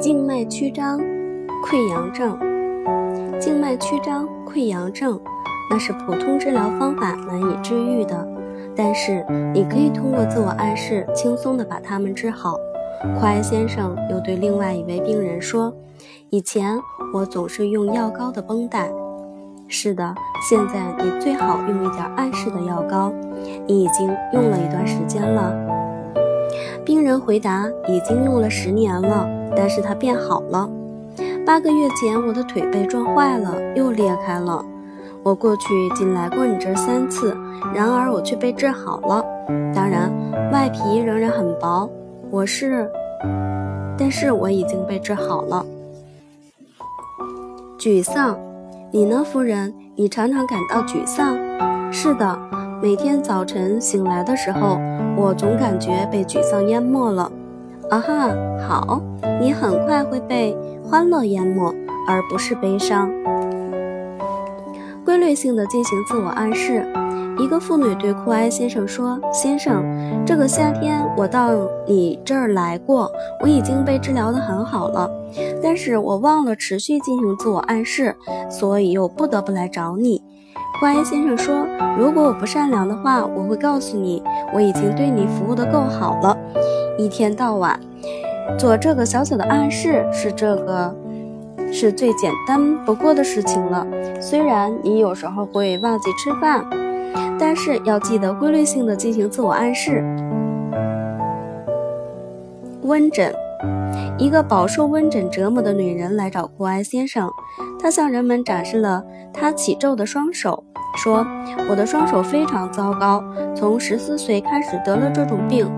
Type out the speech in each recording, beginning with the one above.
静脉曲张、溃疡症。静脉曲张、溃疡症，那是普通治疗方法难以治愈的，但是你可以通过自我暗示，轻松地把它们治好。库埃先生又对另外一位病人说：“以前我总是用药膏的绷带。是的，现在你最好用一点暗示的药膏。你已经用了一段时间了。”病人回答：“已经用了十年了。”但是它变好了。八个月前，我的腿被撞坏了，又裂开了。我过去仅来过你这三次，然而我却被治好了。当然，外皮仍然很薄。我是，但是我已经被治好了。沮丧，你呢，夫人？你常常感到沮丧？是的，每天早晨醒来的时候，我总感觉被沮丧淹没了。啊哈，好，你很快会被欢乐淹没，而不是悲伤。规律性的进行自我暗示。一个妇女对库埃先生说：“先生，这个夏天我到你这儿来过，我已经被治疗得很好了，但是我忘了持续进行自我暗示，所以又不得不来找你。”库埃先生说：“如果我不善良的话，我会告诉你，我已经对你服务得够好了。”一天到晚做这个小小的暗示，是这个是最简单不过的事情了。虽然你有时候会忘记吃饭，但是要记得规律性的进行自我暗示。温诊，一个饱受温诊折磨的女人来找库埃先生，她向人们展示了她起皱的双手，说：“我的双手非常糟糕，从十四岁开始得了这种病。”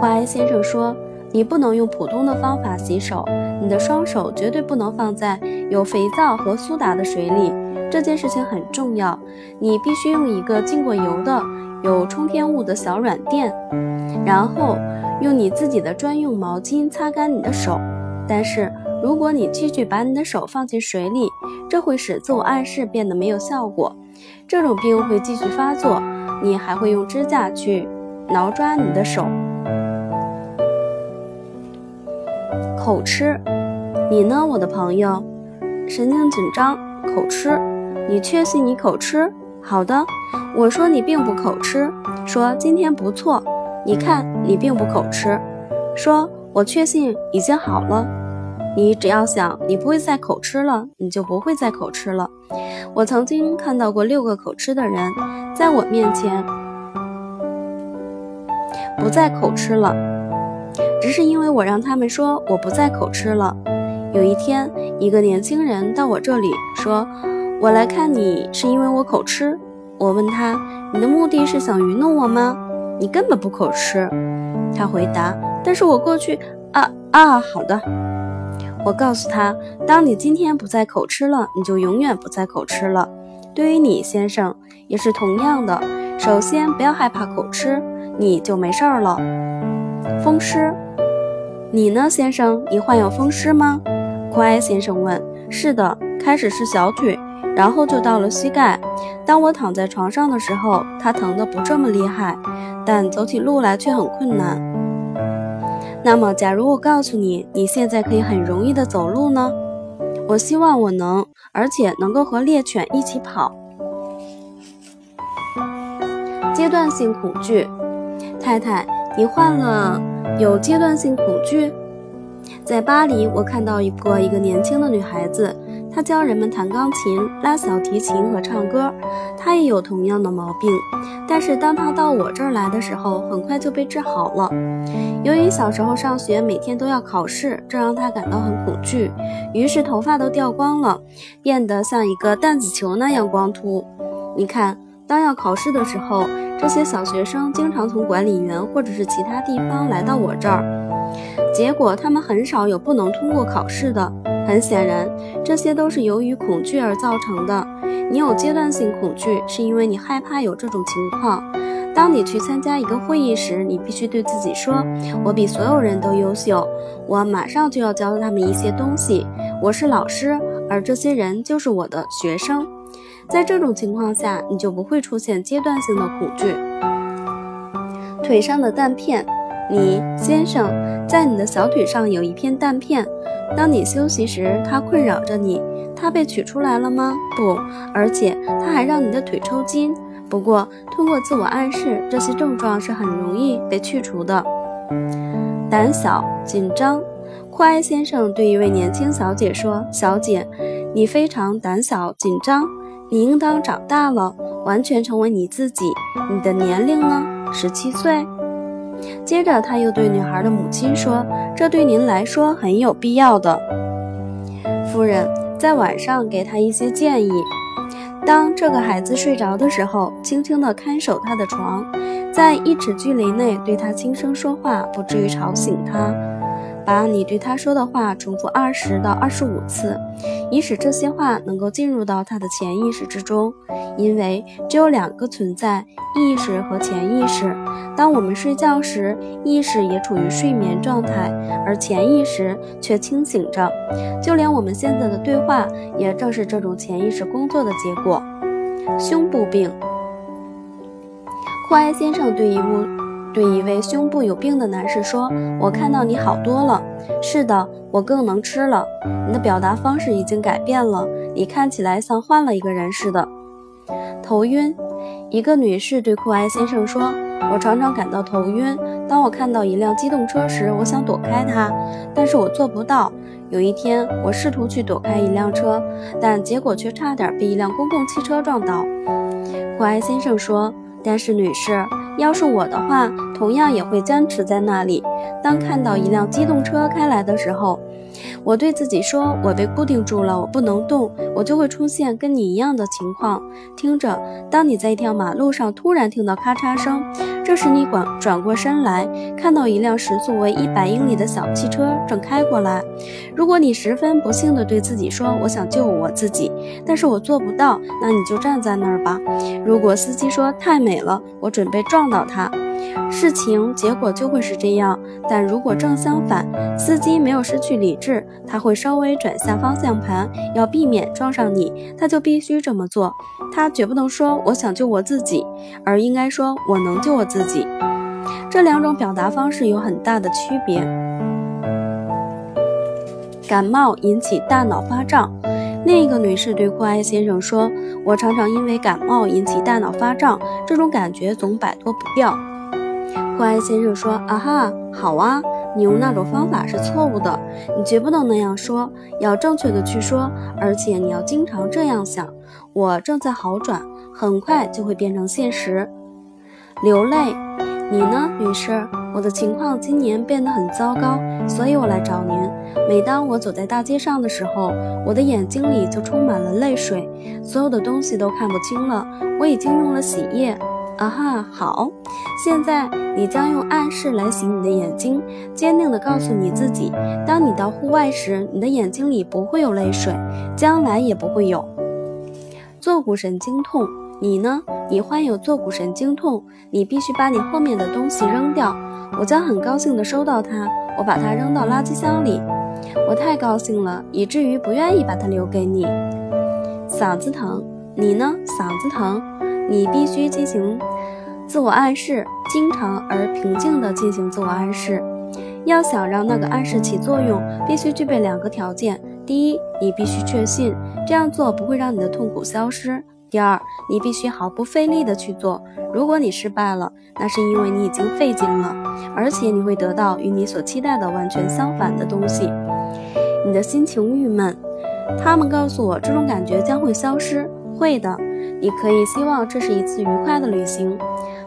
华埃先生说：“你不能用普通的方法洗手，你的双手绝对不能放在有肥皂和苏打的水里。这件事情很重要，你必须用一个浸过油的、有冲天物的小软垫，然后用你自己的专用毛巾擦干你的手。但是如果你继续把你的手放进水里，这会使自我暗示变得没有效果，这种病会继续发作，你还会用指甲去挠抓你的手。”口吃，你呢，我的朋友？神经紧张，口吃。你确信你口吃？好的，我说你并不口吃。说今天不错。你看，你并不口吃。说，我确信已经好了。你只要想你不会再口吃了，你就不会再口吃了。我曾经看到过六个口吃的人，在我面前不再口吃了。只是因为我让他们说我不再口吃了。有一天，一个年轻人到我这里说：“我来看你是因为我口吃。”我问他：“你的目的是想愚弄我吗？你根本不口吃。”他回答：“但是我过去……啊啊，好的。”我告诉他：“当你今天不再口吃了，你就永远不再口吃了。对于你，先生，也是同样的。首先，不要害怕口吃，你就没事儿了。”风湿。你呢，先生？你患有风湿吗？库埃先生问。是的，开始是小腿，然后就到了膝盖。当我躺在床上的时候，它疼得不这么厉害，但走起路来却很困难。那么，假如我告诉你，你现在可以很容易的走路呢？我希望我能，而且能够和猎犬一起跑。阶段性恐惧，太太，你患了。有阶段性恐惧。在巴黎，我看到一个一个年轻的女孩子，她教人们弹钢琴、拉小提琴和唱歌。他也有同样的毛病，但是当他到我这儿来的时候，很快就被治好了。由于小时候上学每天都要考试，这让他感到很恐惧，于是头发都掉光了，变得像一个弹子球那样光秃。你看，当要考试的时候。这些小学生经常从管理员或者是其他地方来到我这儿，结果他们很少有不能通过考试的。很显然，这些都是由于恐惧而造成的。你有阶段性恐惧，是因为你害怕有这种情况。当你去参加一个会议时，你必须对自己说：“我比所有人都优秀，我马上就要教他们一些东西，我是老师，而这些人就是我的学生。在这种情况下，你就不会出现阶段性的恐惧。腿上的弹片，你先生，在你的小腿上有一片弹片。当你休息时，它困扰着你。它被取出来了吗？不，而且它还让你的腿抽筋。不过，通过自我暗示，这些症状是很容易被去除的。胆小、紧张。库埃先生对一位年轻小姐说：“小姐，你非常胆小、紧张。你应当长大了，完全成为你自己。你的年龄呢？十七岁。”接着，他又对女孩的母亲说：“这对您来说很有必要的，夫人，在晚上给他一些建议。当这个孩子睡着的时候，轻轻地看守他的床，在一尺距离内对他轻声说话，不至于吵醒他。”把你对他说的话重复二十到二十五次，以使这些话能够进入到他的潜意识之中。因为只有两个存在：意识和潜意识。当我们睡觉时，意识也处于睡眠状态，而潜意识却清醒着。就连我们现在的对话，也正是这种潜意识工作的结果。胸部病。库埃先生对一物。对一位胸部有病的男士说：“我看到你好多了。是的，我更能吃了。你的表达方式已经改变了，你看起来像换了一个人似的。”头晕。一个女士对库埃先生说：“我常常感到头晕。当我看到一辆机动车时，我想躲开它，但是我做不到。有一天，我试图去躲开一辆车，但结果却差点被一辆公共汽车撞倒。”库埃先生说：“但是，女士。”要是我的话，同样也会坚持在那里。当看到一辆机动车开来的时候，我对自己说：“我被固定住了，我不能动。”我就会出现跟你一样的情况。听着，当你在一条马路上突然听到咔嚓声，这时你转转过身来，看到一辆时速为一百英里的小汽车正开过来。如果你十分不幸地对自己说：“我想救我自己，但是我做不到。”那你就站在那儿吧。如果司机说：“太美了，我准备撞到它。”事情结果就会是这样，但如果正相反，司机没有失去理智，他会稍微转下方向盘，要避免撞上你，他就必须这么做。他绝不能说“我想救我自己”，而应该说“我能救我自己”。这两种表达方式有很大的区别。感冒引起大脑发胀。另一个女士对库埃先生说：“我常常因为感冒引起大脑发胀，这种感觉总摆脱不掉。”库埃先生说：“啊哈，好啊，你用那种方法是错误的，你绝不能那样说，要正确的去说，而且你要经常这样想。我正在好转，很快就会变成现实。”流泪，你呢，女士？我的情况今年变得很糟糕，所以我来找您。每当我走在大街上的时候，我的眼睛里就充满了泪水，所有的东西都看不清了。我已经用了洗液。啊哈，好，现在你将用暗示来洗你的眼睛，坚定地告诉你自己：当你到户外时，你的眼睛里不会有泪水，将来也不会有。坐骨神经痛，你呢？你患有坐骨神经痛，你必须把你后面的东西扔掉。我将很高兴地收到它，我把它扔到垃圾箱里。我太高兴了，以至于不愿意把它留给你。嗓子疼，你呢？嗓子疼。你必须进行自我暗示，经常而平静地进行自我暗示。要想让那个暗示起作用，必须具备两个条件：第一，你必须确信这样做不会让你的痛苦消失；第二，你必须毫不费力地去做。如果你失败了，那是因为你已经费劲了，而且你会得到与你所期待的完全相反的东西。你的心情郁闷，他们告诉我这种感觉将会消失。会的。你可以希望这是一次愉快的旅行。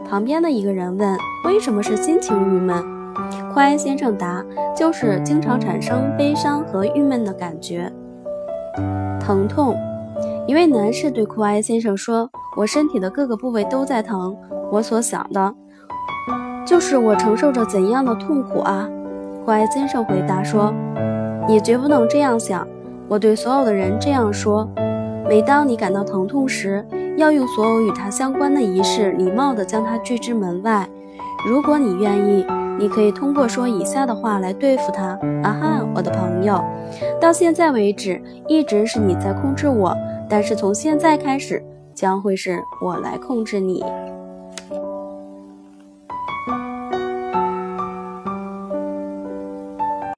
旁边的一个人问：“为什么是心情郁闷？”库埃先生答：“就是经常产生悲伤和郁闷的感觉。”疼痛。一位男士对库埃先生说：“我身体的各个部位都在疼。我所想的，就是我承受着怎样的痛苦啊！”库埃先生回答说：“你绝不能这样想。我对所有的人这样说。每当你感到疼痛时，要用所有与它相关的仪式，礼貌地将它拒之门外。如果你愿意，你可以通过说以下的话来对付它。啊哈，我的朋友，到现在为止一直是你在控制我，但是从现在开始将会是我来控制你。